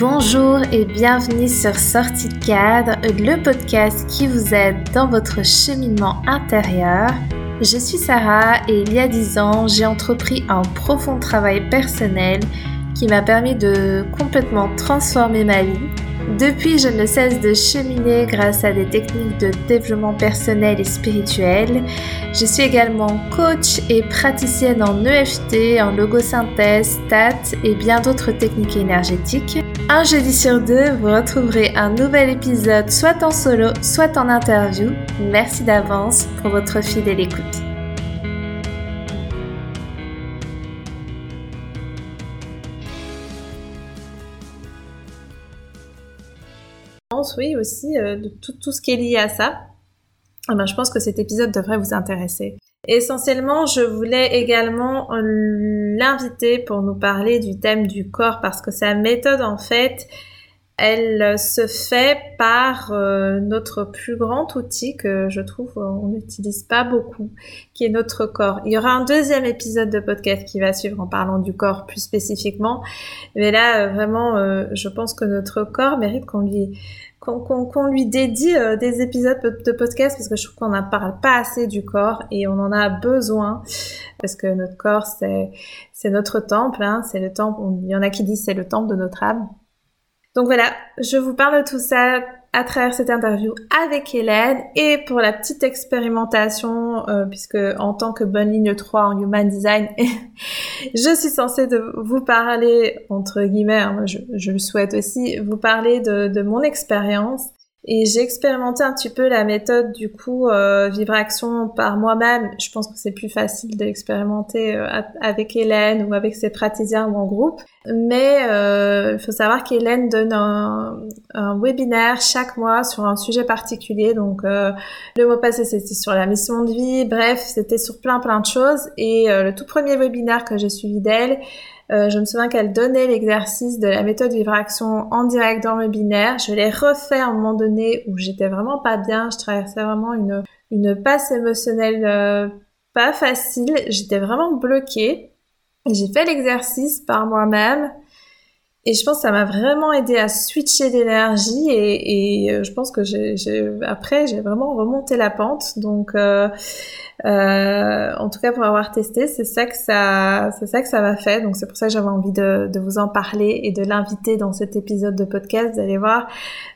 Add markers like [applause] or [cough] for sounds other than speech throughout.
Bonjour et bienvenue sur Sortie de cadre, le podcast qui vous aide dans votre cheminement intérieur. Je suis Sarah et il y a 10 ans, j'ai entrepris un profond travail personnel qui m'a permis de complètement transformer ma vie depuis, je ne cesse de cheminer grâce à des techniques de développement personnel et spirituel. Je suis également coach et praticienne en EFT, en logosynthèse, STAT et bien d'autres techniques énergétiques. Un jeudi sur deux, vous retrouverez un nouvel épisode soit en solo, soit en interview. Merci d'avance pour votre fidèle écoute. Oui, aussi, euh, de tout, ce qui est lié à ça, eh ben, je pense que cet épisode devrait vous intéresser. Essentiellement, je voulais également l'inviter pour nous parler du thème du corps parce que sa méthode, en fait, elle se fait par euh, notre plus grand outil que je trouve on n'utilise pas beaucoup, qui est notre corps. Il y aura un deuxième épisode de podcast qui va suivre en parlant du corps plus spécifiquement, mais là, euh, vraiment, je pense que notre corps mérite qu'on lui qu'on lui dédie euh, des épisodes de podcast parce que je trouve qu'on n'en parle pas assez du corps et on en a besoin parce que notre corps c'est c'est notre temple, hein, c'est le temple. Il y en a qui disent c'est le temple de notre âme. Donc voilà, je vous parle de tout ça à travers cette interview avec Hélène. Et pour la petite expérimentation, euh, puisque en tant que bonne ligne 3 en Human Design, [laughs] je suis censée de vous parler, entre guillemets, hein, je, le souhaite aussi, vous parler de mon expérience et j'ai expérimenté un petit peu la méthode du coup euh, vibration par moi-même. Je pense que c'est plus facile de l'expérimenter euh, avec Hélène ou avec ses praticiens ou en groupe. Mais euh, il faut savoir qu'Hélène donne un, un, webinaire chaque mois sur un sujet particulier. Donc euh, le mot passé c'était sur la mission de vie. Bref, c'était sur plein plein de choses. Et le tout premier webinaire que j'ai suivi d'elle, euh, je me souviens qu'elle donnait l'exercice de la méthode vibration en direct dans le binaire. Je l'ai refait à un moment donné où j'étais vraiment pas bien. Je traversais vraiment une, une passe émotionnelle euh, pas facile. J'étais vraiment bloquée. J'ai fait l'exercice par moi-même. Et je pense que ça m'a vraiment aidé à switcher d'énergie et, et, euh, je pense que j'ai, après j'ai vraiment remonté la pente. Donc euh, euh, en tout cas pour avoir testé, c'est ça que ça c'est ça que ça m'a fait. Donc c'est pour ça que j'avais envie de, de, vous en parler et de l'inviter dans cet épisode de podcast. Vous allez voir,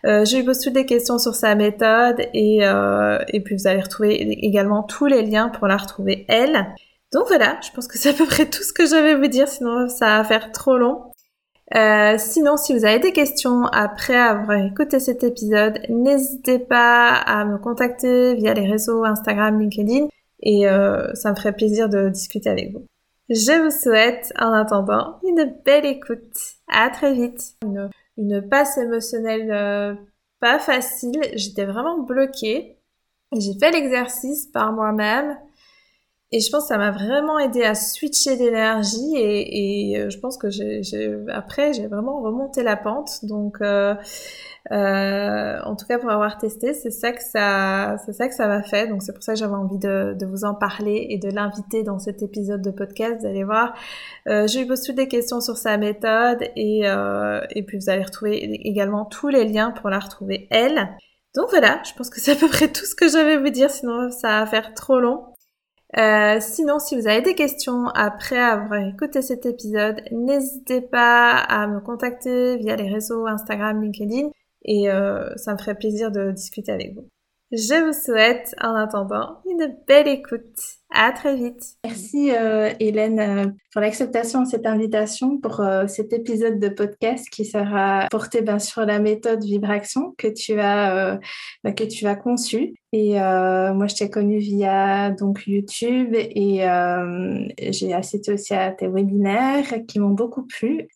euh, j'ai eu beaucoup des questions sur sa méthode et euh, et puis vous allez retrouver également tous les liens pour la retrouver elle. Donc voilà, je pense que c'est à peu près tout ce que j'avais vous dire, sinon ça va faire trop long. Euh, sinon, si vous avez des questions après avoir écouté cet épisode, n'hésitez pas à me contacter via les réseaux Instagram, LinkedIn et euh, ça me ferait plaisir de discuter avec vous. Je vous souhaite en attendant une belle écoute. À très vite. Une, passe émotionnelle euh, pas facile. J'étais vraiment bloquée. J'ai fait l'exercice par moi-même et je pense que ça m'a vraiment aidé à switcher d'énergie et, et, euh, je pense que j'ai, après j'ai vraiment remonté la pente. Donc euh, euh, en tout cas pour avoir testé, c'est ça que ça c'est ça que ça m'a fait. Donc c'est pour ça que j'avais envie de, de, vous en parler et de l'inviter dans cet épisode de podcast. Vous allez voir, euh, j'ai eu beaucoup des questions sur sa méthode et euh, et puis vous allez retrouver également tous les liens pour la retrouver elle. Donc voilà, je pense que c'est à peu près tout ce que j'avais à vous dire, sinon ça va faire trop long. Euh, sinon, si vous avez des questions après avoir écouté cet épisode, n'hésitez pas à me contacter via les réseaux Instagram, LinkedIn et euh, ça me ferait plaisir de discuter avec vous. Je vous souhaite en attendant une belle écoute. À très vite. Merci euh, Hélène euh, pour l'acceptation de cette invitation pour euh, cet épisode de podcast qui sera porté ben, sur la méthode vibration que tu as ben, que tu as conçue. Et moi, je t'ai connue via donc YouTube et j'ai assisté aussi à tes webinaires qui m'ont beaucoup plu.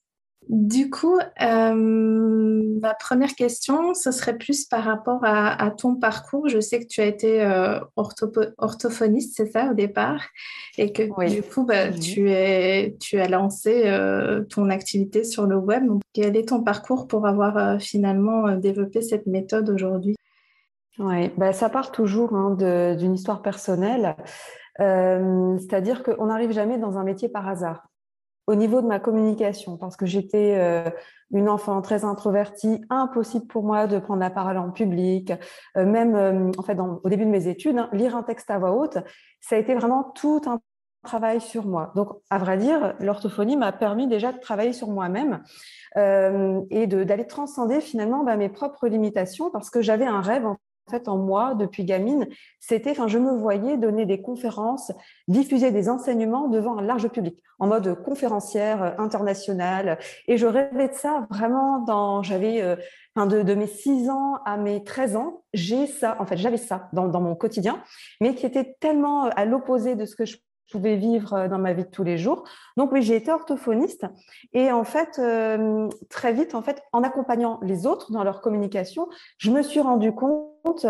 Du coup, euh, ma première question, ce serait plus par rapport à, ton parcours. Je sais que tu as été euh, orthophoniste, c'est ça, au départ, et que du coup, bah, tu, es, tu as lancé euh, ton activité sur le web. quel est ton parcours pour avoir finalement développé cette méthode aujourd'hui? Oui, bah, ça part toujours hein, d'une histoire personnelle. C'est-à-dire qu'on n'arrive jamais dans un métier par hasard. Au niveau de ma communication parce que j'étais euh, une enfant très introvertie, impossible pour moi de prendre la parole en public, euh, même euh, en fait au début de mes études, hein, lire un texte à voix haute, ça a été vraiment tout un travail sur moi. Donc, à vrai dire, l'orthophonie m'a permis déjà de travailler sur moi-même et d'aller transcender finalement bah, mes propres limitations parce que j'avais un rêve en fait en moi depuis gamine, c'était, enfin, je me voyais donner des conférences, diffuser des enseignements devant un large public, en mode conférencière euh, internationale. Et je rêvais de ça vraiment dans, j'avais, euh, de, mes 6 ans à mes 13 ans, j'ai ça, en fait, j'avais ça dans, dans mon quotidien, mais qui était tellement à l'opposé de ce que je pouvais vivre euh, dans ma vie de tous les jours. Donc oui, j'ai été orthophoniste et en fait euh, très vite en fait en accompagnant les autres dans leur communication, je me suis rendu compte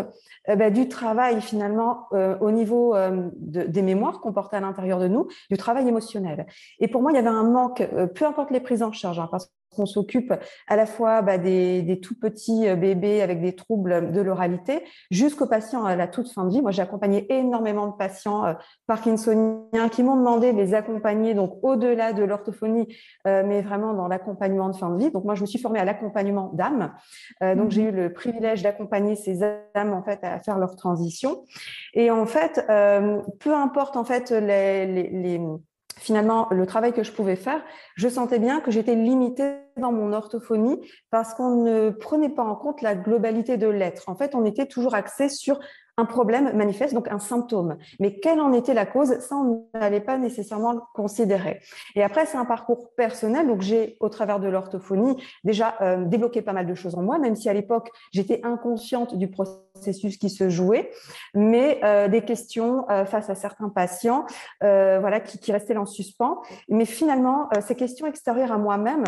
euh, bah, du travail finalement au niveau de, des mémoires qu'on portait à l'intérieur de nous, du travail émotionnel. Et pour moi, il y avait un manque, peu importe les prises en charge, hein, qu'on s'occupe à la fois bah, des, des, tout petits euh, bébés avec des troubles de l'oralité jusqu'aux patients à la toute fin de vie. Moi, j'ai accompagné énormément de patients euh, parkinsoniens qui m'ont demandé de les accompagner donc au-delà de l'orthophonie, euh, mais vraiment dans l'accompagnement de fin de vie. Donc moi, je me suis formée à l'accompagnement d'âmes. donc j'ai eu le privilège d'accompagner ces âmes en fait à faire leur transition. Et en fait, peu importe en fait les, les, les finalement le travail que je pouvais faire, je sentais bien que j'étais limitée dans mon orthophonie parce qu'on ne prenait pas en compte la globalité de l'être. En fait, on était toujours axé sur un problème manifeste, donc un symptôme. Mais quelle en était la cause? Ça, on n'allait pas nécessairement le considérer. Et après, c'est un parcours personnel. Donc, j'ai, au travers de l'orthophonie, déjà euh, débloqué pas mal de choses en moi, même si à l'époque, j'étais inconsciente du processus qui se jouait, mais euh, des questions euh, face à certains patients, voilà, qui, qui restaient en suspens. Mais finalement, ces questions extérieures à moi-même,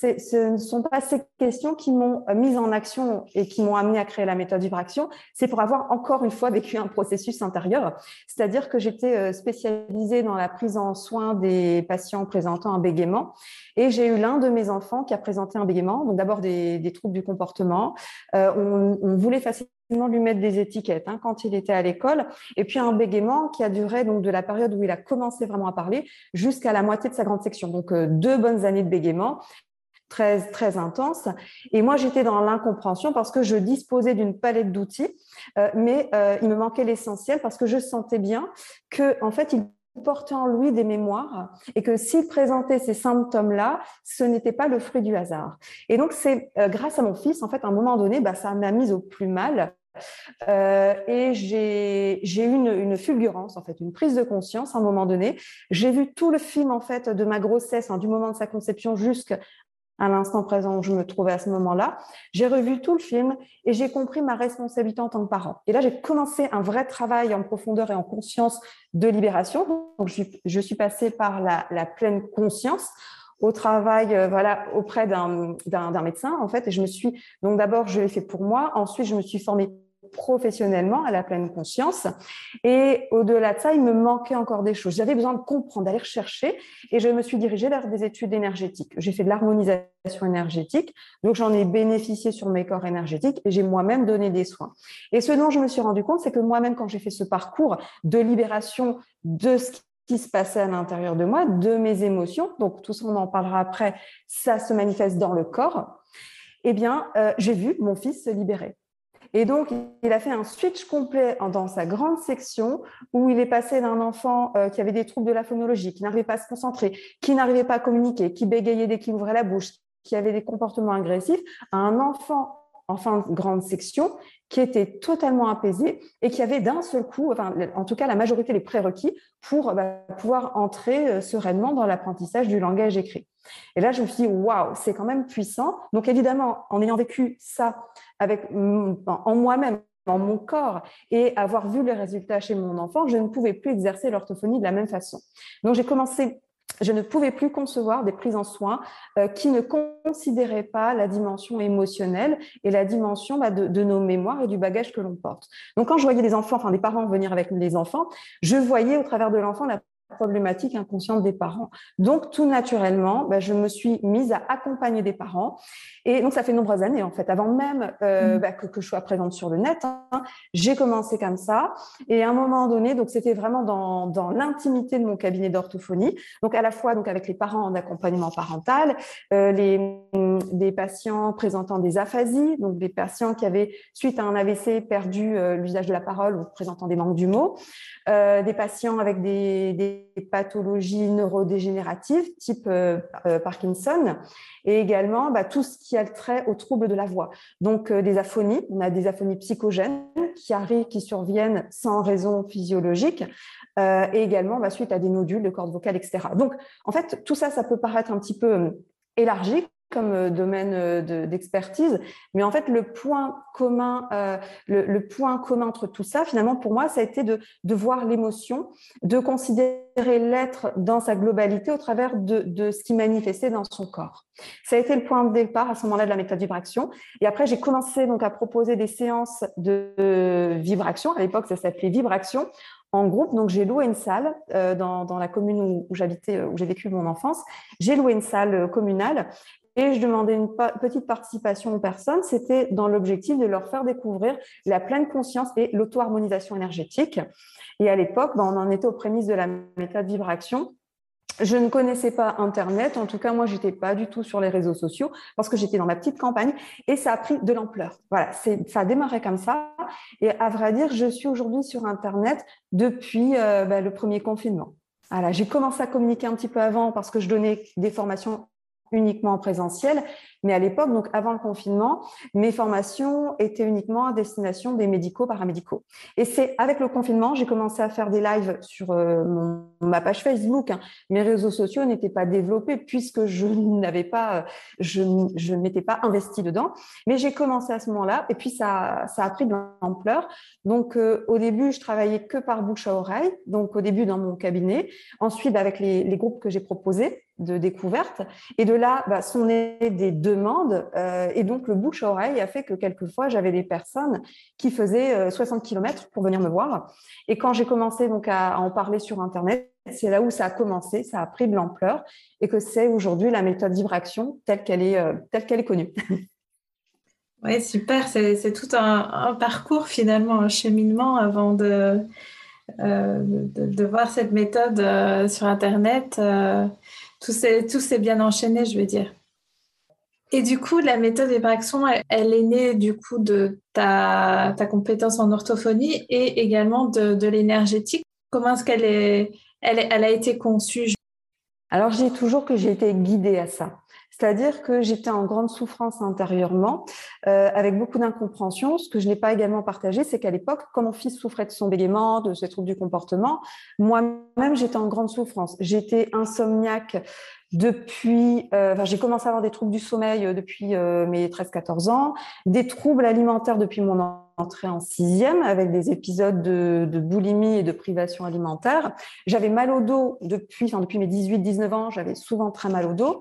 ce ne sont pas ces questions qui m'ont euh, mise en action et qui m'ont amené à créer la méthode Vibration. C'est pour avoir encore une fois vécu un processus intérieur. C'est-à-dire que j'étais euh, spécialisée dans la prise en soin des patients présentant un bégaiement. Et j'ai eu l'un de mes enfants qui a présenté un bégaiement. Donc d'abord des, troubles du comportement. Euh, on, on, voulait facilement lui mettre des étiquettes hein, quand il était à l'école. Et puis un bégaiement qui a duré donc de la période où il a commencé vraiment à parler jusqu'à la moitié de sa grande section. Donc deux bonnes années de bégaiement très, très intense. Et moi, j'étais dans l'incompréhension parce que je disposais d'une palette d'outils, euh, mais euh, il me manquait l'essentiel parce que je sentais bien que, en fait, il portait en lui des mémoires et que s'il présentait ces symptômes-là, ce n'était pas le fruit du hasard. Et donc, c'est euh, grâce à mon fils, en fait, à un moment donné, bah, ça m'a mise au plus mal. Et j'ai eu une, une, fulgurance, en fait, une prise de conscience à un moment donné. J'ai vu tout le film, en fait, de ma grossesse, hein, du moment de sa conception jusqu'à à l'instant présent où je me trouvais à ce moment-là. J'ai revu tout le film et j'ai compris ma responsabilité en tant que parent. Et là, j'ai commencé un vrai travail en profondeur et en conscience de libération. Donc, je, je suis passée par la, la pleine conscience au travail euh, voilà auprès d'un médecin en fait et je me suis donc d'abord je l'ai fait pour moi ensuite je me suis formée professionnellement à la pleine conscience. Et au-delà de ça, il me manquait encore des choses. J'avais besoin de comprendre, d'aller chercher, et je me suis dirigée vers des études énergétiques. J'ai fait de l'harmonisation énergétique, donc j'en ai bénéficié sur mes corps énergétiques et j'ai moi-même donné des soins. Et ce dont je me suis rendu compte, c'est que moi-même, quand j'ai fait ce parcours de libération de ce qui se passait à l'intérieur de moi, de mes émotions, donc tout ça on en parlera après, ça se manifeste dans le corps, eh bien, euh, j'ai vu mon fils se libérer. Et donc, il a fait un switch complet dans sa grande section où il est passé d'un enfant euh, qui avait des troubles de la phonologie, qui n'arrivait pas à se concentrer, qui n'arrivait pas à communiquer, qui bégayait dès qu'il ouvrait la bouche, qui avait des comportements agressifs, à un enfant en fin de grande section qui était totalement apaisé et qui avait d'un seul coup, enfin, en tout cas la majorité des prérequis pour bah, pouvoir entrer euh, sereinement dans l'apprentissage du langage écrit. Et là, je me suis dit, waouh, c'est quand même puissant. Donc évidemment, en ayant vécu ça avec, en moi-même, dans mon corps et avoir vu les résultats chez mon enfant, je ne pouvais plus exercer l'orthophonie de la même façon. Donc j'ai commencé je ne pouvais plus concevoir des prises en soins euh, qui ne considéraient pas la dimension émotionnelle et la dimension bah, de, de, nos mémoires et du bagage que l'on porte. Donc, quand je voyais des enfants, enfin des parents venir avec les enfants, je voyais au travers de l'enfant la problématique inconsciente des parents. Donc, tout naturellement, bah, je me suis mise à accompagner des parents. Et donc, ça fait de nombreuses années, en fait, avant même euh, mmh. bah, que, que, je sois présente sur le net. Hein, j'ai commencé comme ça. Et à un moment donné, donc c'était vraiment dans, dans l'intimité de mon cabinet d'orthophonie. Donc, à la fois donc avec les parents en accompagnement parental, euh, les, des patients présentant des aphasies, donc des patients qui avaient, suite à un AVC, perdu euh, l'usage de la parole ou présentant des manques du mot, euh, des patients avec des, des pathologies neurodégénératives type euh, euh, Parkinson et également bah, tout ce qui a trait aux troubles de la voix. Donc des aphonies, on a des aphonies psychogènes qui arrivent, qui surviennent sans raison physiologique et également bah, suite à des nodules de cordes vocales, etc. Donc en fait, tout ça, ça peut paraître un petit peu élargi comme euh, domaine euh, d'expertise. Mais en fait, le point commun, euh, le, point commun entre tout ça, finalement, pour moi, ça a été de, voir l'émotion, de considérer l'être dans sa globalité au travers de, ce qui manifestait dans son corps. Ça a été le point de départ à ce moment-là de la méthode vibration. Et après, j'ai commencé donc à proposer des séances de vibration. À l'époque, ça s'appelait vibration en groupe. Donc, j'ai loué une salle dans, la commune où j'habitais, où j'ai vécu mon enfance. J'ai loué une salle communale et je demandais une petite participation aux personnes. C'était dans l'objectif de leur faire découvrir la pleine conscience et l'auto-harmonisation énergétique. Et à l'époque, ben, on en était aux prémices de la méthode vibration. Je ne connaissais pas Internet. En tout cas, moi, j'étais pas du tout sur les réseaux sociaux parce que j'étais dans ma petite campagne et ça a pris de l'ampleur. Voilà, ça a démarré comme ça. Et à vrai dire, je suis aujourd'hui sur Internet depuis euh, ben, le premier confinement. Voilà, j'ai commencé à communiquer un petit peu avant parce que je donnais des formations uniquement en présentiel. Mais à l'époque, donc avant le confinement, mes formations étaient uniquement à destination des médicaux, paramédicaux. Et c'est avec le confinement, j'ai commencé à faire des lives sur euh, ma page Facebook. Hein. Mes réseaux sociaux n'étaient pas développés puisque je n'avais pas, je, je m'étais pas investie dedans. Mais j'ai commencé à ce moment-là et puis ça, a pris de l'ampleur. Donc euh, au début, je travaillais que par bouche à oreille. Donc au début dans mon cabinet. Ensuite, avec les groupes que j'ai proposés de découverte. Et de là, bah, sont nées des demandes. Euh, et donc, le bouche-oreille a fait que quelquefois, j'avais des personnes qui faisaient 60 euh, km pour venir me voir. Et quand j'ai commencé donc à, en parler sur Internet, c'est là où ça a commencé, ça a pris de l'ampleur et que c'est aujourd'hui la méthode vibration telle qu'elle est, euh, est connue. [laughs] Oui, super. C'est tout un, parcours finalement, un cheminement avant de, de, voir cette méthode sur Internet tout s'est bien enchaîné, je veux dire. Et du coup, la méthode Vibration, elle, est née du coup de ta, ta compétence en orthophonie et également de, de l'énergétique. Comment est-ce qu'elle est, elle, elle, a été conçue? Alors, j'ai toujours que j'ai été guidée à ça. C'est-à-dire que j'étais en grande souffrance intérieurement, euh, avec beaucoup d'incompréhension. Ce que je n'ai pas également partagé, c'est qu'à l'époque, quand mon fils souffrait de son bégaiement, de ses troubles du comportement, moi-même, j'étais en grande souffrance. J'étais insomniaque depuis, euh, enfin, j'ai commencé à avoir des troubles du sommeil euh, depuis euh, mes 13-14 ans, des troubles alimentaires depuis mon entrée en sixième, avec des épisodes de, de boulimie et de privation alimentaire. J'avais mal au dos depuis, enfin, depuis mes 18-19 ans, j'avais souvent très mal au dos.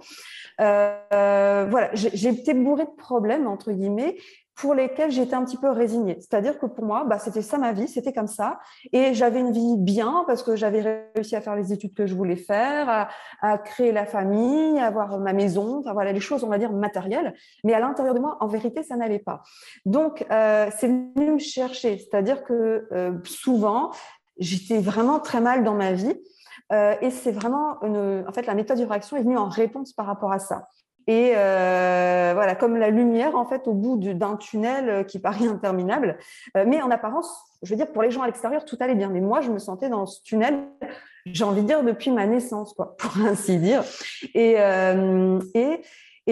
Euh, voilà, j'ai été bourrée de problèmes entre guillemets pour lesquels j'étais un petit peu résignée. C'est-à-dire que pour moi, bah, c'était ça ma vie, c'était comme ça. Et j'avais une vie bien parce que j'avais réussi à faire les études que je voulais faire, à, créer la famille, à avoir ma maison, enfin voilà, les choses, on va dire, matérielles. Mais à l'intérieur de moi, en vérité, ça n'allait pas. Donc, euh, c'est venu me chercher. C'est-à-dire que euh, souvent, j'étais vraiment très mal dans ma vie. Euh, et c'est vraiment, une, en fait, la méthode de réaction est venue en réponse par rapport à ça. Et euh, voilà, comme la lumière, en fait, au bout d'un tunnel euh, qui paraît [laughs] interminable. Euh, mais en apparence, je veux dire, pour les gens à l'extérieur, tout allait bien. Mais moi, je me sentais dans ce tunnel, j'ai envie de dire, depuis ma naissance, quoi, [laughs] pour ainsi dire. Et,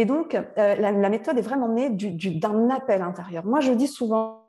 donc, la, méthode est vraiment née d'un appel intérieur. Moi, je dis souvent,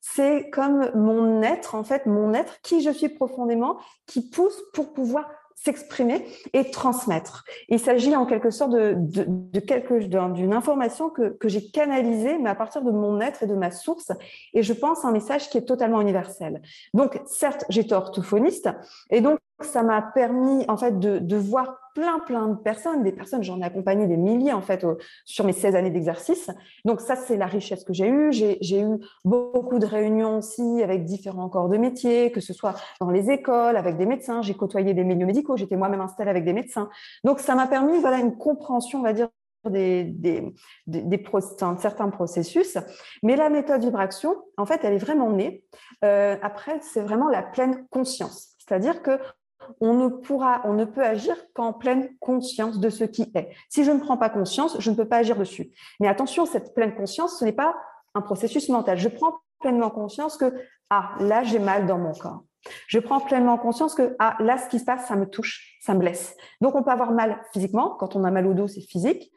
c'est comme mon être, en fait, mon être, qui je suis profondément, qui pousse pour pouvoir s'exprimer et transmettre. Il s'agit en quelque sorte de, de, de quelque d'une information que, que j'ai canalisée, mais à partir de mon être et de ma source. Et je pense un message qui est totalement universel. Donc, certes, j'étais orthophoniste, et donc ça m'a permis en fait de, voir plein plein de personnes, des personnes, j'en ai accompagné des milliers en fait sur mes 16 années d'exercice. Donc ça c'est la richesse que j'ai eue. J'ai eu beaucoup de réunions aussi avec différents corps de métier, que ce soit dans les écoles, avec des médecins. J'ai côtoyé des milieux médicaux, j'étais moi-même installée avec des médecins. Donc ça m'a permis voilà une compréhension, on va dire des, des certains processus. Mais la méthode vibration, en fait, elle est vraiment née. Euh, après, c'est vraiment la pleine conscience. C'est-à-dire que on ne pourra, on ne peut agir qu'en pleine conscience de ce qui est. Si je ne prends pas conscience, je ne peux pas agir dessus. Mais attention, cette pleine conscience, ce n'est pas un processus mental. Je prends pleinement conscience que ah là j'ai mal dans mon corps. Je prends pleinement conscience que ah là ce qui se passe ça me touche, ça me blesse. Donc on peut avoir mal physiquement quand on a mal au dos c'est physique,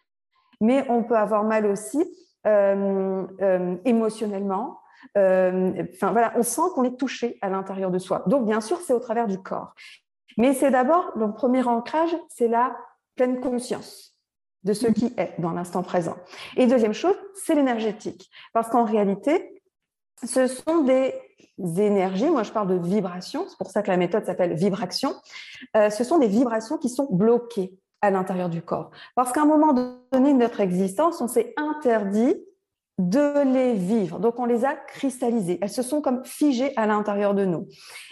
mais on peut avoir mal aussi euh, euh, émotionnellement. Euh, enfin voilà, on sent qu'on est touché à l'intérieur de soi. Donc bien sûr, c'est au travers du corps. Mais c'est d'abord le premier ancrage, c'est la pleine conscience de ce qui est dans l'instant présent. Et deuxième chose, c'est l'énergétique, parce qu'en réalité, ce sont des énergies, moi je parle de vibrations, c'est pour ça que la méthode s'appelle vibration, ce sont des vibrations qui sont bloquées à l'intérieur du corps. Parce qu'à un moment donné de notre existence, on s'est interdit de les vivre. Donc, on les a cristallisées. Elles se sont comme figées à l'intérieur de nous.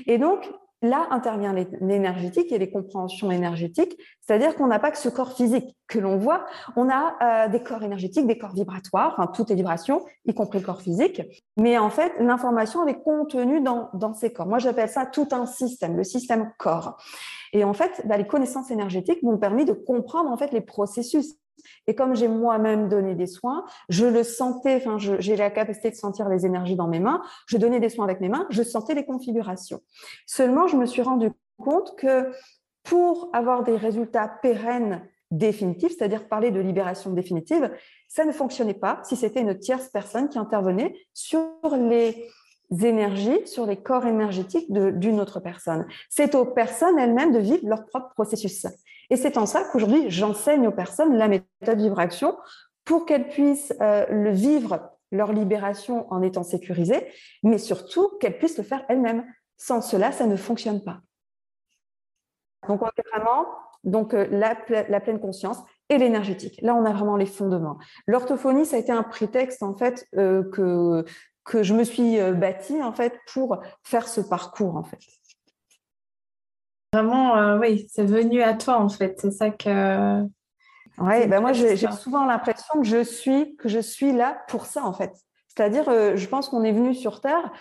Et donc, là intervient l'énergétique et les compréhensions énergétiques, c'est-à-dire qu'on n'a pas que ce corps physique que l'on voit, on a euh, des corps énergétiques, des corps vibratoires, enfin toutes les vibrations, y compris le corps physique, mais en fait l'information est contenue dans, dans ces corps. Moi j'appelle ça tout un système, le système corps. Et en fait, bah, les connaissances énergétiques m'ont permis de comprendre en fait les processus et comme j'ai moi-même donné des soins, je le sentais, enfin, j'ai la capacité de sentir les énergies dans mes mains, je donnais des soins avec mes mains, je sentais les configurations. Seulement, je me suis rendu compte que pour avoir des résultats pérennes définitifs, c'est-à-dire parler de libération définitive, ça ne fonctionnait pas si c'était une tierce personne qui intervenait sur les énergies, sur les corps énergétiques d'une autre personne. C'est aux personnes elles-mêmes de vivre leur propre processus. Et c'est en ça qu'aujourd'hui, j'enseigne aux personnes la méthode vibration pour qu'elles puissent euh, le vivre, leur libération en étant sécurisées, mais surtout qu'elles puissent le faire elles-mêmes. Sans cela, ça ne fonctionne pas. Donc, on est vraiment donc, euh, la, pleine conscience et l'énergétique. Là, on a vraiment les fondements. L'orthophonie, ça a été un prétexte, en fait, euh, que, que je me suis bâti, en fait, pour faire ce parcours, en fait. Vraiment, euh, oui, c'est venu à toi en fait. C'est ça que. Oui, ben moi j'ai souvent l'impression que je suis que je suis là pour ça en fait. C'est-à-dire, euh, je pense qu'on est venu sur Terre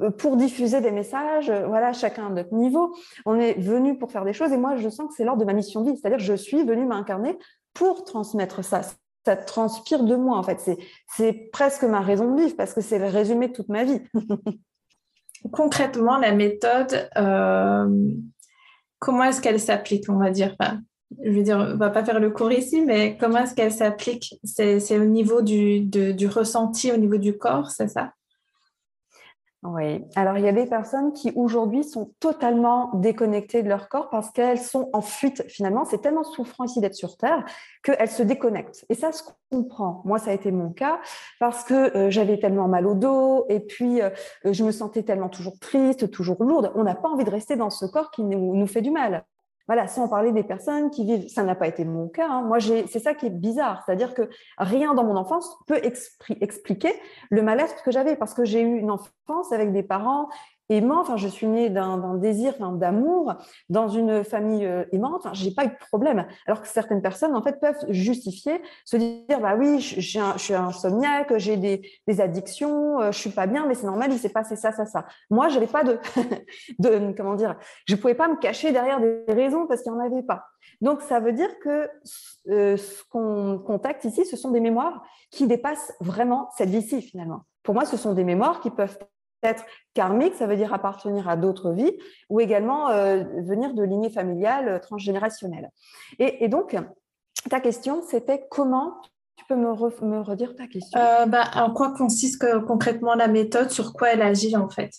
euh, pour diffuser des messages, voilà, chacun à notre niveau. On est venu pour faire des choses et moi je sens que c'est l'ordre de ma mission de vie. C'est-à-dire, je suis venu m'incarner pour transmettre ça. Ça transpire de moi en fait. C'est presque ma raison de vivre parce que c'est le résumé de toute ma vie. [laughs] Concrètement, la méthode, comment est-ce qu'elle s'applique, on va dire Je veux dire, on va pas faire le cours ici, mais comment est-ce qu'elle s'applique? C'est, au niveau du, du ressenti, au niveau du corps, c'est ça? Oui, alors il y a des personnes qui aujourd'hui sont totalement déconnectées de leur corps parce qu'elles sont en fuite finalement. C'est tellement souffrant ici d'être sur Terre qu'elles se déconnectent. Et ça se comprend. Moi, ça a été mon cas parce que euh, j'avais tellement mal au dos et puis euh, je me sentais tellement toujours triste, toujours lourde. On n'a pas envie de rester dans ce corps qui nous, nous fait du mal. Voilà, sans parler des personnes qui vivent, ça n'a pas été mon cas. Hein. Moi, c'est ça qui est bizarre, c'est-à-dire que rien dans mon enfance peut expliquer le mal-être que j'avais, parce que j'ai eu une enfance avec des parents aimant. Enfin, je suis née d'un désir d'amour dans une famille euh, aimante. Enfin, j'ai pas eu de problème. Alors que certaines personnes, en fait, peuvent justifier, se dire, bah oui, je, je suis insomniaque, j'ai des, des, addictions, euh, je suis pas bien, mais c'est normal, il s'est passé ça, ça, ça. Moi, j'avais pas de, [laughs] de, comment dire, je pouvais pas me cacher derrière des raisons parce qu'il n'y en avait pas. Donc, ça veut dire que euh, ce qu'on contacte ici, ce sont des mémoires qui dépassent vraiment cette vie-ci, finalement. Pour moi, ce sont des mémoires qui peuvent être karmique, ça veut dire appartenir à d'autres vies, ou également euh, venir de lignées familiales euh, transgénérationnelles. Et, donc, ta question, c'était comment tu peux me, redire ta question? Euh, bah, En quoi consiste concrètement la méthode? Sur quoi elle agit en fait?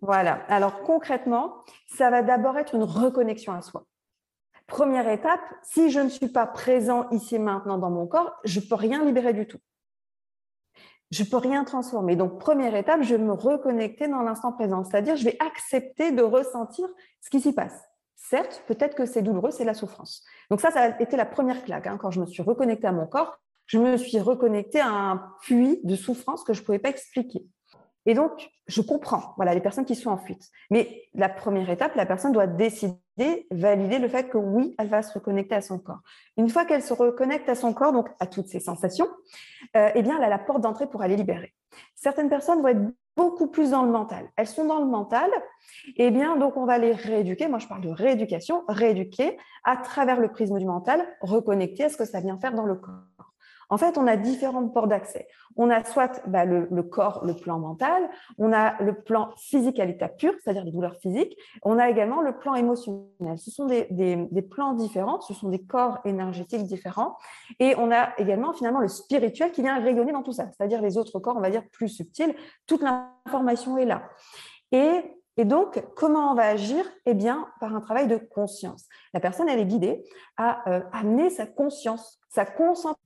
Voilà. Alors concrètement, ça va d'abord être une reconnexion à soi. Première étape, si je ne suis pas présent ici et maintenant dans mon corps, je ne peux rien libérer du tout je peux rien transformer. Donc, première étape, je vais me reconnecter dans l'instant présent. C'est-à-dire, je vais accepter de ressentir ce qui s'y passe. certes, peut-être que c'est douloureux, c'est la souffrance. Donc ça, ça a été la première claque. Hein. Quand je me suis reconnectée à mon corps, je me suis reconnectée à un puits de souffrance que je ne pouvais pas expliquer. Et donc, je comprends, voilà, les personnes qui sont en fuite. Mais la première étape, la personne doit décider, valider le fait que oui, elle va se reconnecter à son corps. Une fois qu'elle se reconnecte à son corps, donc à toutes ses sensations, euh, eh bien, elle a la porte d'entrée pour aller libérer. Certaines personnes vont être beaucoup plus dans le mental. Elles sont dans le mental, eh bien, donc on va les rééduquer. Moi, je parle de rééducation, rééduquer à travers le prisme du mental, reconnecter à ce que ça vient faire dans le corps. En fait, on a différentes portes d'accès. On a soit bah, le, corps, le plan mental, on a le plan physique à l'état pur, c'est-à-dire les douleurs physiques, on a également le plan émotionnel. Ce sont des, plans différents, ce sont des corps énergétiques différents, et on a également finalement le spirituel qui vient rayonner dans tout ça, c'est-à-dire les autres corps, on va dire plus subtils, toute l'information est là. Et et donc, comment on va agir? Eh bien, par un travail de conscience. La personne, elle est guidée à euh, amener sa conscience, sa concentration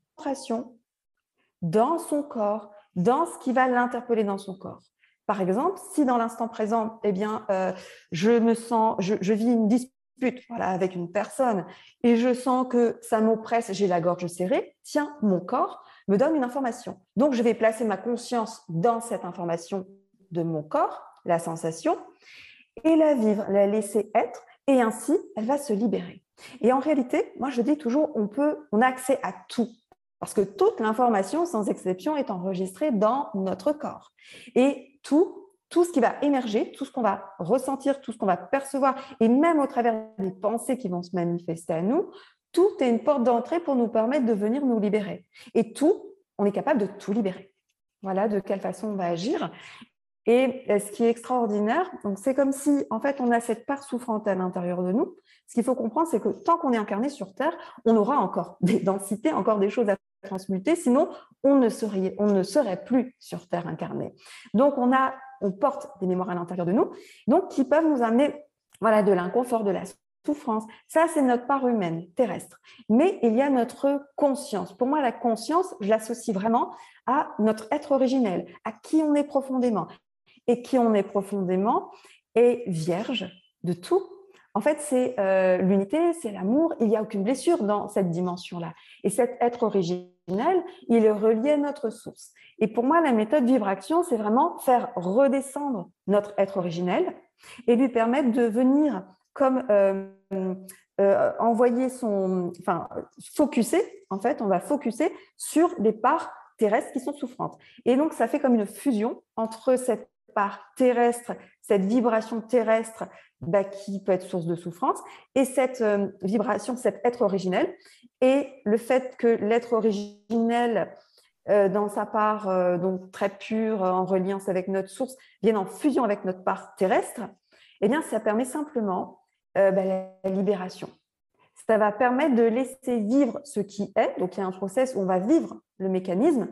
dans son corps, dans ce qui va l'interpeller dans son corps. Par exemple, si dans l'instant présent, eh bien, euh, je me sens, je, vis une dispute voilà, avec une personne et je sens que ça m'oppresse, j'ai la gorge serrée, tiens, mon corps me donne une information. Donc, je vais placer ma conscience dans cette information de mon corps, la sensation, et la vivre, la laisser être, et ainsi, elle va se libérer. Et en réalité, moi, je dis toujours, on peut, on a accès à tout parce que toute l'information, sans exception, est enregistrée dans notre corps. Et tout, tout ce qui va émerger, tout ce qu'on va ressentir, tout ce qu'on va percevoir, et même au travers des pensées qui vont se manifester à nous, tout est une porte d'entrée pour nous permettre de venir nous libérer. Et tout, on est capable de tout libérer. Voilà de quelle façon on va agir. Et euh, ce qui est extraordinaire, c'est comme si en fait on a cette part souffrante à l'intérieur de nous. Ce qu'il faut comprendre, c'est que tant qu'on est incarné sur Terre, on aura encore des densités, encore des choses à transmuter, sinon on ne serait, on ne serait plus sur Terre incarné. Donc on a, on porte des mémoires à l'intérieur de nous, donc qui peuvent nous amener, voilà, de l'inconfort, de la souffrance. Ça, c'est notre part humaine, terrestre. Mais il y a notre conscience. Pour moi, la conscience, je l'associe vraiment à notre être originel, à qui on est profondément et qui on est profondément est vierge de tout. En fait, c'est euh, l'unité, c'est l'amour. Il n'y a aucune blessure dans cette dimension-là. Et cet être originel, il est relié à notre source. Et pour moi, la méthode Vibration, c'est vraiment faire redescendre notre être originel et lui permettre de venir comme euh, euh, envoyer son, enfin, focuser. En fait, on va focuser sur des parts terrestres qui sont souffrantes. Et donc, ça fait comme une fusion entre cette par terrestre, cette vibration terrestre bah, qui peut être source de souffrance, et cette euh, vibration, cet être originel, et le fait que l'être originel, euh, dans sa part euh, donc très pure, en reliance avec notre source, vienne en fusion avec notre part terrestre, eh bien, ça permet simplement bah, la libération. Ça va permettre de laisser vivre ce qui est. Donc, il y a un process où on va vivre le mécanisme,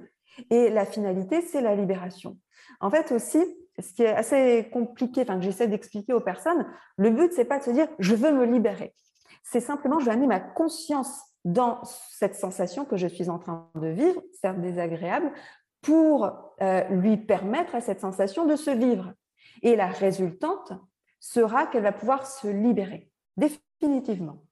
et la finalité, c'est la libération. En fait, aussi, ce qui est assez compliqué, enfin, que j'essaie d'expliquer aux personnes, le but, c'est pas de se dire je veux me libérer. C'est simplement, je vais amener ma conscience dans cette sensation que je suis en train de vivre, certes désagréable, pour euh, lui permettre à cette sensation de se vivre. Et la résultante sera qu'elle va pouvoir se libérer, définitivement.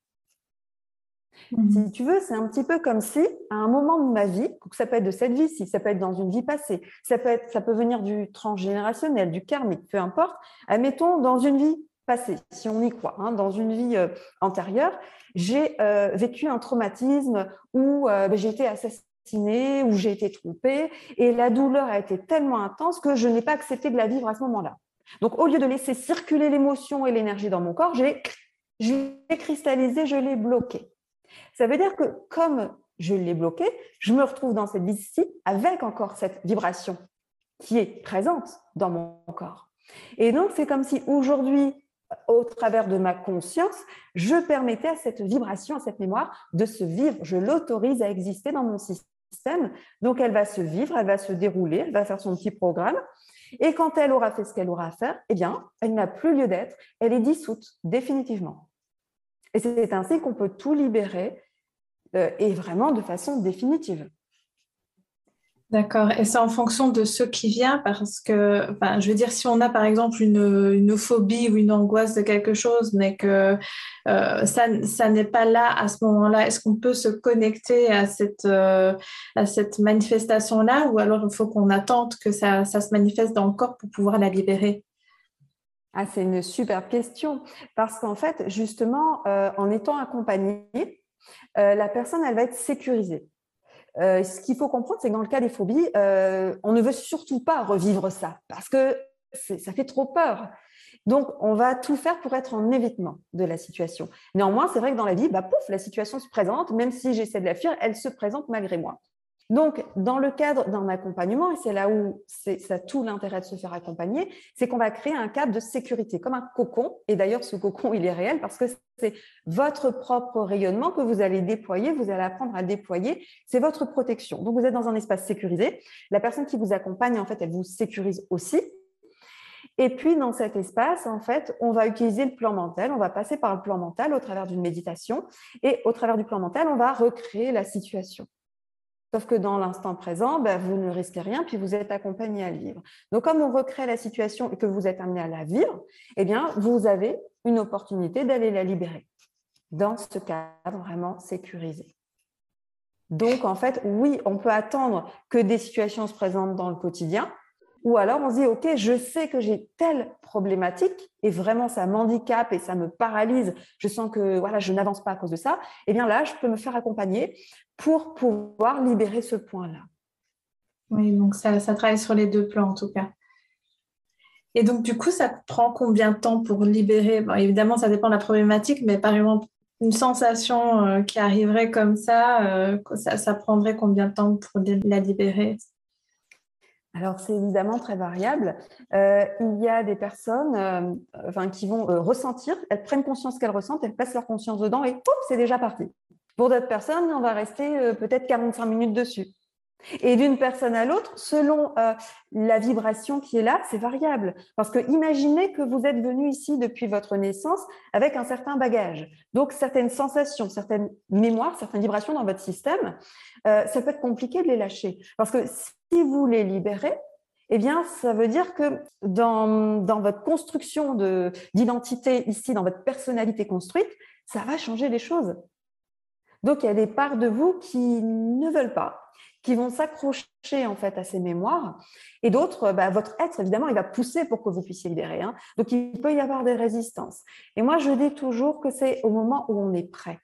Mhm. Si tu veux, c'est un petit peu comme si, à un moment de ma vie, ça peut être de cette vie si ça peut être dans une vie passée, ça peut, être, ça peut venir du transgénérationnel, du karmique, peu importe, admettons dans une vie passée, si on y croit, hein, dans une vie euh, antérieure, j'ai euh, vécu un traumatisme où euh, ben, j'ai été assassinée, où j'ai été trompée, et la douleur a été tellement intense que je n'ai pas accepté de la vivre à ce moment-là. Donc, au lieu de laisser circuler l'émotion et l'énergie dans mon corps, j'ai je l'ai cristallisé, je l'ai bloqué. Ça veut dire que comme je l'ai bloqué, je me retrouve dans cette vie-ci avec encore cette vibration qui est présente dans mon corps. Et donc, c'est comme si aujourd'hui, au travers de ma conscience, je permettais à cette vibration, à cette mémoire de se vivre. Je l'autorise à exister dans mon système. Donc, elle va se vivre, elle va se dérouler, elle va faire son petit programme. Et quand elle aura fait ce qu'elle aura à faire, eh bien, elle n'a plus lieu d'être. Elle est dissoute définitivement. Et c'est ainsi qu'on peut tout libérer euh, et vraiment de façon définitive. D'accord. Et c'est en fonction de ce qui vient parce que, je veux dire, si on a par exemple une, phobie ou une angoisse de quelque chose, mais que euh, ça, n'est pas là à ce moment-là, est-ce qu'on peut se connecter à cette, euh, cette manifestation-là ou alors il faut qu'on attende que ça, se manifeste dans le corps pour pouvoir la libérer? Ah, C'est une super question parce qu'en fait, justement, euh, en étant accompagnée, la personne, elle va être sécurisée. Euh, ce qu'il faut comprendre, c'est que dans le cas des phobies, euh, on ne veut surtout pas revivre ça parce que ça fait trop peur. Donc, on va tout faire pour être en évitement de la situation. Néanmoins, c'est vrai que dans la vie, bah, pouf, la situation se présente, même si j'essaie de la fuir, elle se présente malgré moi. Donc, dans le cadre d'un accompagnement, et c'est là où ça a tout l'intérêt de se faire accompagner, c'est qu'on va créer un cadre de sécurité, comme un cocon. Et d'ailleurs, ce cocon, il est réel parce que c'est votre propre rayonnement que vous allez déployer, vous allez apprendre à déployer. C'est votre protection. Donc, vous êtes dans un espace sécurisé. La personne qui vous accompagne, en fait, elle vous sécurise aussi. Et puis, dans cet espace, en fait, on va utiliser le plan mental. On va passer par le plan mental au travers d'une méditation. Et au travers du plan mental, on va recréer la situation. Sauf que dans l'instant présent, ben, vous ne risquez rien, puis vous êtes accompagné à le vivre. Donc, comme on recrée la situation et que vous êtes amené à la vivre, eh bien, vous avez une opportunité d'aller la libérer dans ce cadre vraiment sécurisé. Donc, en fait, oui, on peut attendre que des situations se présentent dans le quotidien, ou alors on se dit, OK, je sais que j'ai telle problématique et vraiment ça m'handicape et ça me paralyse, je sens que voilà, je n'avance pas à cause de ça, eh bien là, je peux me faire accompagner pour pouvoir libérer ce point-là. Oui, donc ça, travaille sur les deux plans en tout cas. Et donc, du coup, ça prend combien de temps pour libérer? Évidemment, ça dépend de la problématique, mais par exemple, une sensation euh, qui arriverait comme euh, ça, ça, prendrait combien de temps pour la libérer? Alors, c'est évidemment très variable. Euh, il y a des personnes euh, qui vont euh, ressentir, elles prennent conscience qu'elles ressentent, elles passent leur conscience dedans et c'est déjà parti. Pour d'autres personnes, on va rester peut-être 45 minutes dessus. Et d'une personne à l'autre, selon euh, la vibration qui est là, c'est variable. Parce que imaginez que vous êtes venu ici depuis votre naissance avec un certain bagage. Donc, certaines sensations, certaines mémoires, certaines vibrations dans votre système, euh, ça peut être compliqué de les lâcher. Parce que si vous les libérez, eh bien, ça veut dire que dans, dans votre construction d'identité ici, dans votre personnalité construite, ça va changer les choses. Donc, il y a des parts de vous qui ne veulent pas, qui vont s'accrocher en fait à ces mémoires. Et d'autres, bah, votre être, évidemment, il va pousser pour que vous puissiez libérer. Hein. Donc, il peut y avoir des résistances. Et moi, je dis toujours que c'est au moment où on est prêt.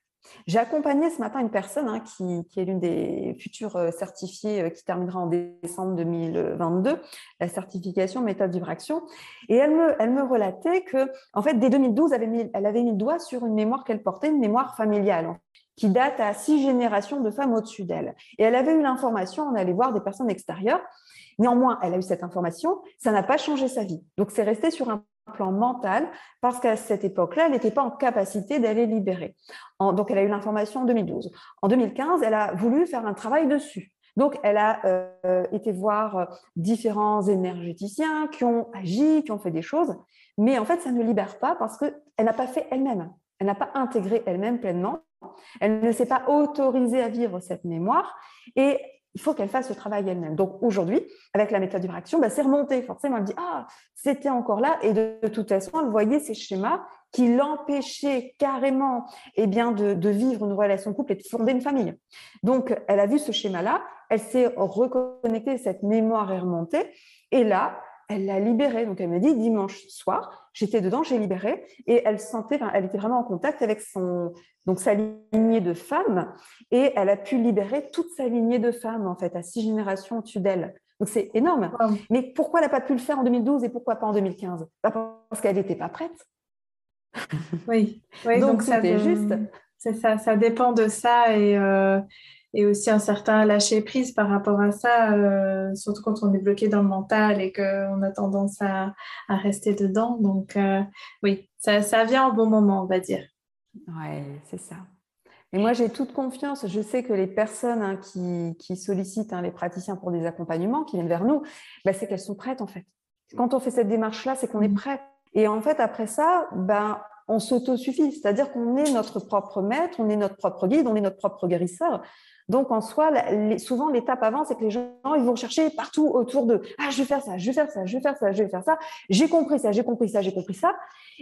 J'ai accompagné ce matin une personne hein, qui, qui, est l'une des futures euh, certifiées euh, qui terminera en décembre 2022, la certification méthode vibration. Et elle me, elle me relatait que, en fait, dès 2012, elle avait mis, elle avait mis le doigt sur une mémoire qu'elle portait, une mémoire familiale qui date à six générations de femmes au-dessus d'elle. Et elle avait eu l'information, on allait voir des personnes extérieures. Néanmoins, elle a eu cette information, ça n'a pas changé sa vie. Donc, c'est resté sur un plan mental parce qu'à cette époque-là, elle n'était pas en capacité d'aller libérer. donc, elle a eu l'information en 2012. En 2015, elle a voulu faire un travail dessus. Donc, elle a euh, été voir différents énergéticiens qui ont agi, qui ont fait des choses, mais en fait, ça ne libère pas parce qu'elle n'a pas fait elle-même. Elle n'a pas intégré elle-même pleinement. Elle ne s'est pas autorisée à vivre cette mémoire et il faut qu'elle fasse ce travail elle-même. Donc aujourd'hui, avec la méthode d'Uraction, bah, c'est remonté. Forcément, elle dit Ah, c'était encore là. Et de, toute façon, elle voyait ces schémas qui l'empêchaient carrément eh bien, de, de, vivre une relation de couple et de fonder une famille. Donc, elle a vu ce schéma-là, elle s'est reconnectée, cette mémoire est remontée. Et là, elle l'a libérée. Donc, elle m'a dit dimanche soir, j'étais dedans, j'ai libéré. Et elle sentait, elle était vraiment en contact avec son, donc sa lignée de femmes. Et elle a pu libérer toute sa lignée de femmes, en fait, à six générations au-dessus d'elle. Donc, c'est énorme. Mais pourquoi elle n'a pas pu le faire en 2012 et pourquoi pas en 2015 Parce qu'elle n'était pas prête. Oui, donc, donc c'était juste. C'est ça, ça dépend de ça. Et. Euh, et aussi un certain lâcher prise par rapport à ça, euh, surtout quand on est bloqué dans le mental et qu'on a tendance à, à, rester dedans. Donc euh, oui, ça, ça, vient au bon moment, on va dire. Oui, c'est ça. Et moi, j'ai toute confiance. Je sais que les personnes hein, qui, qui, sollicitent hein, les praticiens pour des accompagnements, qui viennent vers nous, bah, c'est qu'elles sont prêtes en fait. Quand on fait cette démarche-là, c'est qu'on est mmh. prêt. Et en fait, après ça, ben, on s'auto-suffit, c'est-à-dire qu'on est notre propre maître, on est notre propre guide, on est notre propre guérisseur. Donc, en soi, souvent, l'étape avant, c'est que les gens, ils vont chercher partout autour d'eux. Ah, je vais faire ça, je vais faire ça, je vais faire ça, je vais faire ça. J'ai compris ça, j'ai compris ça, j'ai compris ça.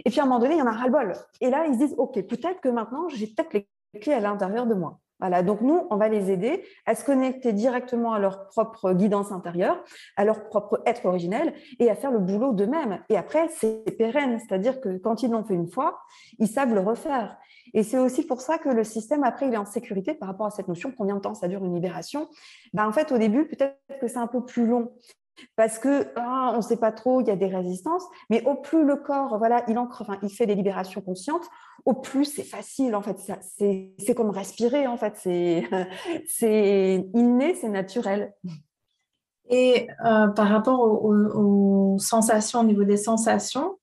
Et puis, à un moment donné, il y en a ras-le-bol. Et là, ils se disent, OK, peut-être que maintenant, j'ai peut-être les clés à l'intérieur de moi. Voilà, donc nous, on va les aider à se connecter directement à leur propre guidance intérieure, à leur propre être originel et à faire le boulot d'eux-mêmes. Et après, c'est pérenne, c'est-à-dire que quand ils l'ont fait une fois, ils savent le refaire. Et c'est aussi pour ça que le système, après, il est en sécurité par rapport à cette notion combien de temps ça dure une libération. Ben, en fait, au début, peut-être que c'est un peu plus long parce que ah, on ne sait pas trop, il y a des résistances, mais au plus le corps, voilà, il ancre, il fait des libérations conscientes, au plus c'est facile en fait. C'est comme respirer en fait, [laughs] c'est inné, c'est naturel. Et euh, par rapport aux, sensations, au niveau des sensations,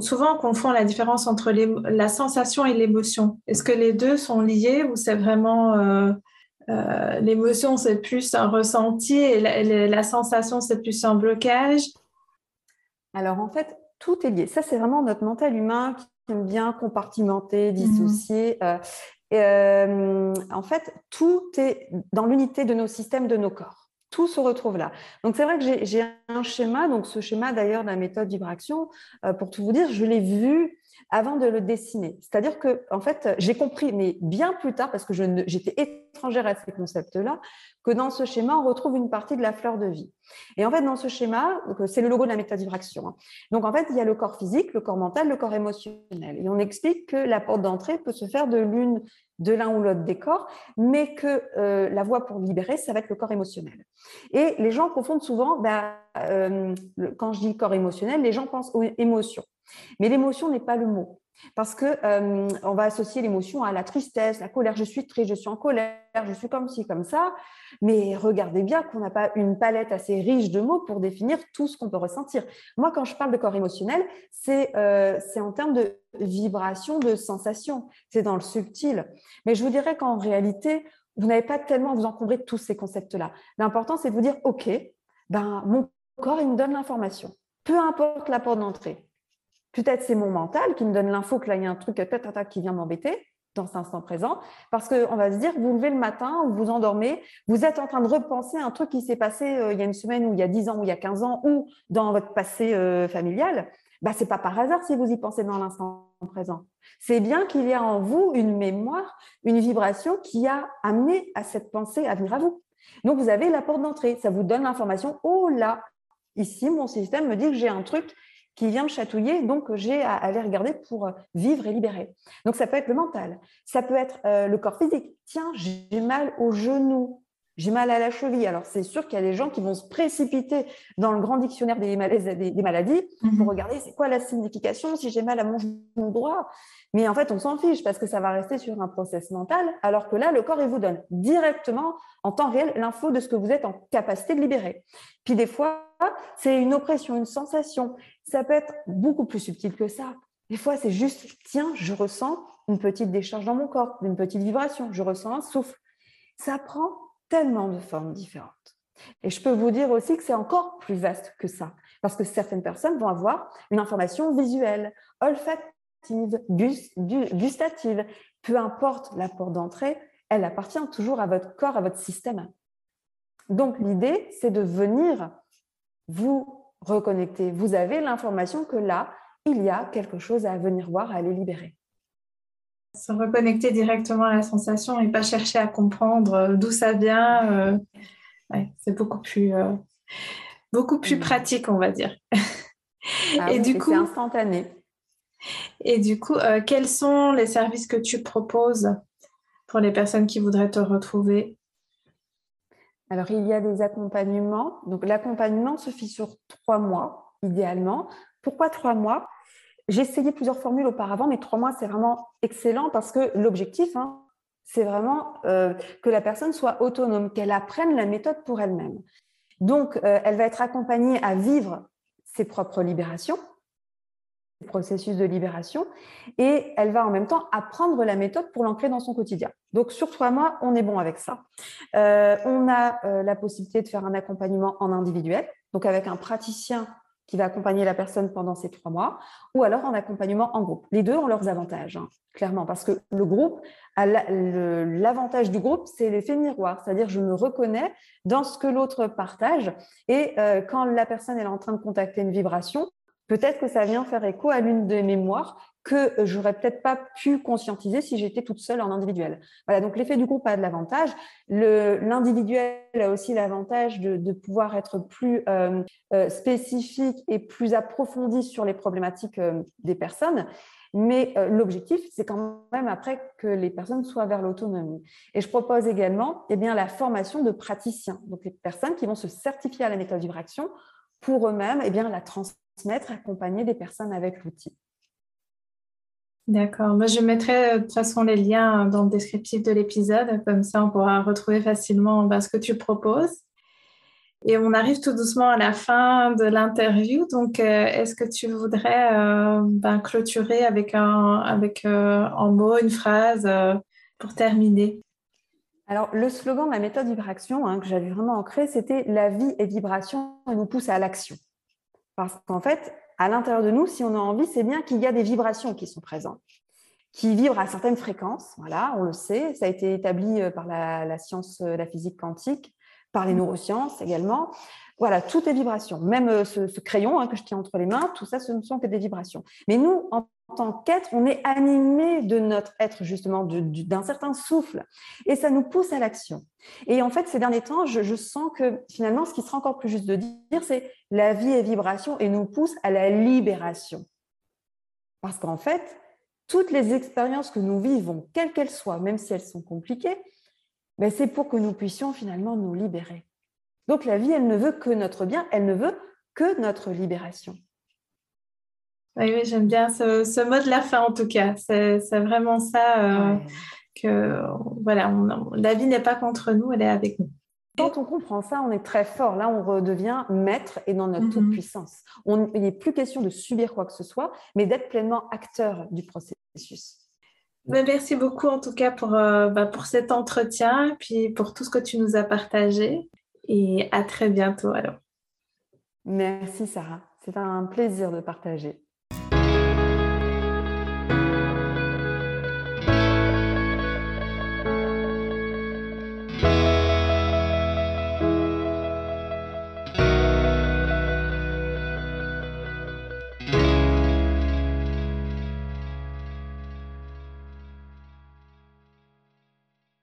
souvent on confond la différence entre la sensation et l'émotion. Est-ce que les deux sont liés ou c'est vraiment euh, euh, l'émotion, c'est plus un ressenti et la, sensation, c'est plus un blocage? Alors en fait, tout est lié. Ça, c'est vraiment notre mental humain qui aime bien compartimenter, dissocier. Mhm. Euh, euh, en fait, tout est dans l'unité de nos systèmes, de nos corps. Tout se retrouve là. Donc c'est vrai que j'ai un schéma, donc ce schéma d'ailleurs de la méthode vibration, pour tout vous dire, je l'ai vu avant de le dessiner. C'est-à-dire que, en fait, j'ai compris, mais bien plus tard, parce que j'étais étrangère à ces concepts-là, que dans ce schéma, on retrouve une partie de la fleur de vie. Et en fait, dans ce schéma, c'est le logo de la métadivraction. Hein. Donc, en fait, il y a le corps physique, le corps mental, le corps émotionnel. Et on explique que la porte d'entrée peut se faire de l'une, de l'un ou l'autre des corps, mais que euh, la voie pour libérer, ça va être le corps émotionnel. Et les gens confondent souvent, bah, euh, quand je dis corps émotionnel, les gens pensent aux émotions. Mais l'émotion n'est pas le mot. Parce que euh, on va associer l'émotion à la tristesse, la colère. Je suis triste, je suis en colère, je suis comme ci, comme ça. Mais regardez bien qu'on n'a pas une palette assez riche de mots pour définir tout ce qu'on peut ressentir. Moi, quand je parle de corps émotionnel, c'est euh, en termes de vibration, de sensation. C'est dans le subtil. Mais je vous dirais qu'en réalité, vous n'avez pas tellement à vous encombrer de tous ces concepts-là. L'important, c'est de vous dire, OK, ben, mon corps, il me donne l'information. Peu importe la porte d'entrée. Peut-être c'est mon mental qui me donne l'info que là, il y a un truc qui vient m'embêter dans cet instant présent, parce qu'on va se dire, vous levez le matin, vous vous endormez, vous êtes en train de repenser un truc qui s'est passé euh, il y a une semaine, ou il y a 10 ans, ou il y a 15 ans, ou dans votre passé euh, familial. Bah, c'est pas par hasard si vous y pensez dans l'instant présent. C'est bien qu'il y a en vous une mémoire, une vibration qui a amené à cette pensée à venir à vous. Donc, vous avez la porte d'entrée. Ça vous donne l'information. Oh là, ici, mon système me dit que j'ai un truc qui vient me chatouiller, donc j'ai à aller regarder pour euh, vivre et libérer. Donc ça peut être le mental, ça peut être euh, le corps physique. Tiens, j'ai mal au genou, j'ai mal à la cheville. Alors c'est sûr qu'il y a des gens qui vont se précipiter dans le grand dictionnaire des, des, maladies pour mhm. regarder c'est quoi la signification si j'ai mal à mon genou droit. Mais en fait, on s'en fiche parce que ça va rester sur un process mental, alors que là, le corps, il vous donne directement, en temps réel, l'info de ce que vous êtes en capacité de libérer. Puis des fois, c'est une oppression, une sensation. Ça peut être beaucoup plus subtil que ça. Des fois, c'est juste, tiens, je ressens une petite décharge dans mon corps, une petite vibration, je ressens un souffle. Ça prend tellement de formes différentes. Et je peux vous dire aussi que c'est encore plus vaste que ça, parce que certaines personnes vont avoir une information visuelle, olfactive, gustative, peu importe la porte d'entrée, elle appartient toujours à votre corps, à votre système. Donc l'idée, c'est de venir vous reconnecter. Vous avez l'information que là, il y a quelque chose à venir voir, à aller libérer. Se reconnecter directement à la sensation et pas chercher à comprendre euh, d'où ça vient, euh, c'est beaucoup plus, euh, beaucoup plus mm. pratique, on va dire. Ah et du coup, c'est instantané. Et du coup, quels sont les services que tu proposes pour les personnes qui voudraient te retrouver? Alors, il y a des accompagnements. Donc, l'accompagnement se fait sur trois mois, idéalement. Pourquoi trois mois? J'ai essayé plusieurs formules auparavant, mais trois mois, c'est vraiment excellent parce que l'objectif, hein, c'est vraiment euh, que la personne soit autonome, qu'elle apprenne la méthode pour elle-même. Donc, euh, elle va être accompagnée à vivre ses propres libérations, processus de libération et elle va en même temps apprendre la méthode pour l'ancrer dans son quotidien. Donc sur trois mois, on est bon avec ça. Euh, on a euh, la possibilité de faire un accompagnement en individuel, donc avec un praticien qui va accompagner la personne pendant ces trois mois, ou alors en accompagnement en groupe. Les deux ont leurs avantages, hein, clairement, parce que le groupe, l'avantage du groupe, c'est l'effet miroir, c'est-à-dire je me reconnais dans ce que l'autre partage, et euh, quand la personne est en train de contacter une vibration, peut-être que ça vient faire écho à l'une des mémoires que j'aurais peut-être pas pu conscientiser si j'étais toute seule en individuel. Voilà, donc l'effet du groupe a de l'avantage. L'individuel a aussi l'avantage de, pouvoir être plus euh, euh, spécifique et plus approfondi sur les problématiques euh, des personnes. Mais l'objectif, c'est quand même après que les personnes soient vers l'autonomie. Et je propose également eh bien, la formation de praticiens, donc les personnes qui vont se certifier à la méthode vibration pour eux-mêmes eh bien, la transmettre, accompagner des personnes avec l'outil. D'accord. Moi, je mettrai euh, de toute façon les liens dans le descriptif de l'épisode. Comme ça, on pourra retrouver facilement bah, ce que tu proposes. Et on arrive tout doucement à la fin de l'interview. Donc, euh, est-ce que tu voudrais euh, ben, clôturer avec, un, avec en mot, une phrase pour terminer? Alors, le slogan de la méthode vibration hein, que j'avais vraiment ancré, c'était La vie est vibration et nous pousse à l'action. Parce qu'en fait, à l'intérieur de nous, si on a envie, c'est bien qu'il y a des vibrations qui sont présentes, qui vibrent à certaines fréquences. Voilà, on le sait. Ça a été établi euh, par la, science, euh, la physique quantique, par les neurosciences également. Voilà, tout est vibration. Même euh, ce, crayon hein, que je tiens entre les mains, tout ça, ce ne sont que des vibrations. Mais nous, en tant qu'être, on est animé de notre être, justement, d'un certain souffle. Et ça nous pousse à l'action. Et en fait, ces derniers temps, je, sens que finalement, ce qui sera encore plus juste de dire, c'est la vie est vibration et nous pousse à la libération. Parce qu'en fait, toutes les expériences que nous vivons, quelles qu'elles soient, même si elles sont compliquées, ben c'est pour que nous puissions finalement nous libérer. Donc la vie, elle ne veut que notre bien, elle ne veut que notre libération. Oui, j'aime bien ce, mot de la fin en tout cas. C'est vraiment ça euh, que voilà, la vie n'est pas contre nous, elle est avec nous. Quand on comprend ça, on est très fort. Là, on redevient maître et dans notre toute mhm. puissance. il n'est plus question de subir quoi que ce soit, mais d'être pleinement acteur du processus. Ben, merci beaucoup en tout cas pour, euh, bah, pour cet entretien, puis pour tout ce que tu nous as partagé. Et à très bientôt alors. Merci Sarah, c'est un plaisir de partager.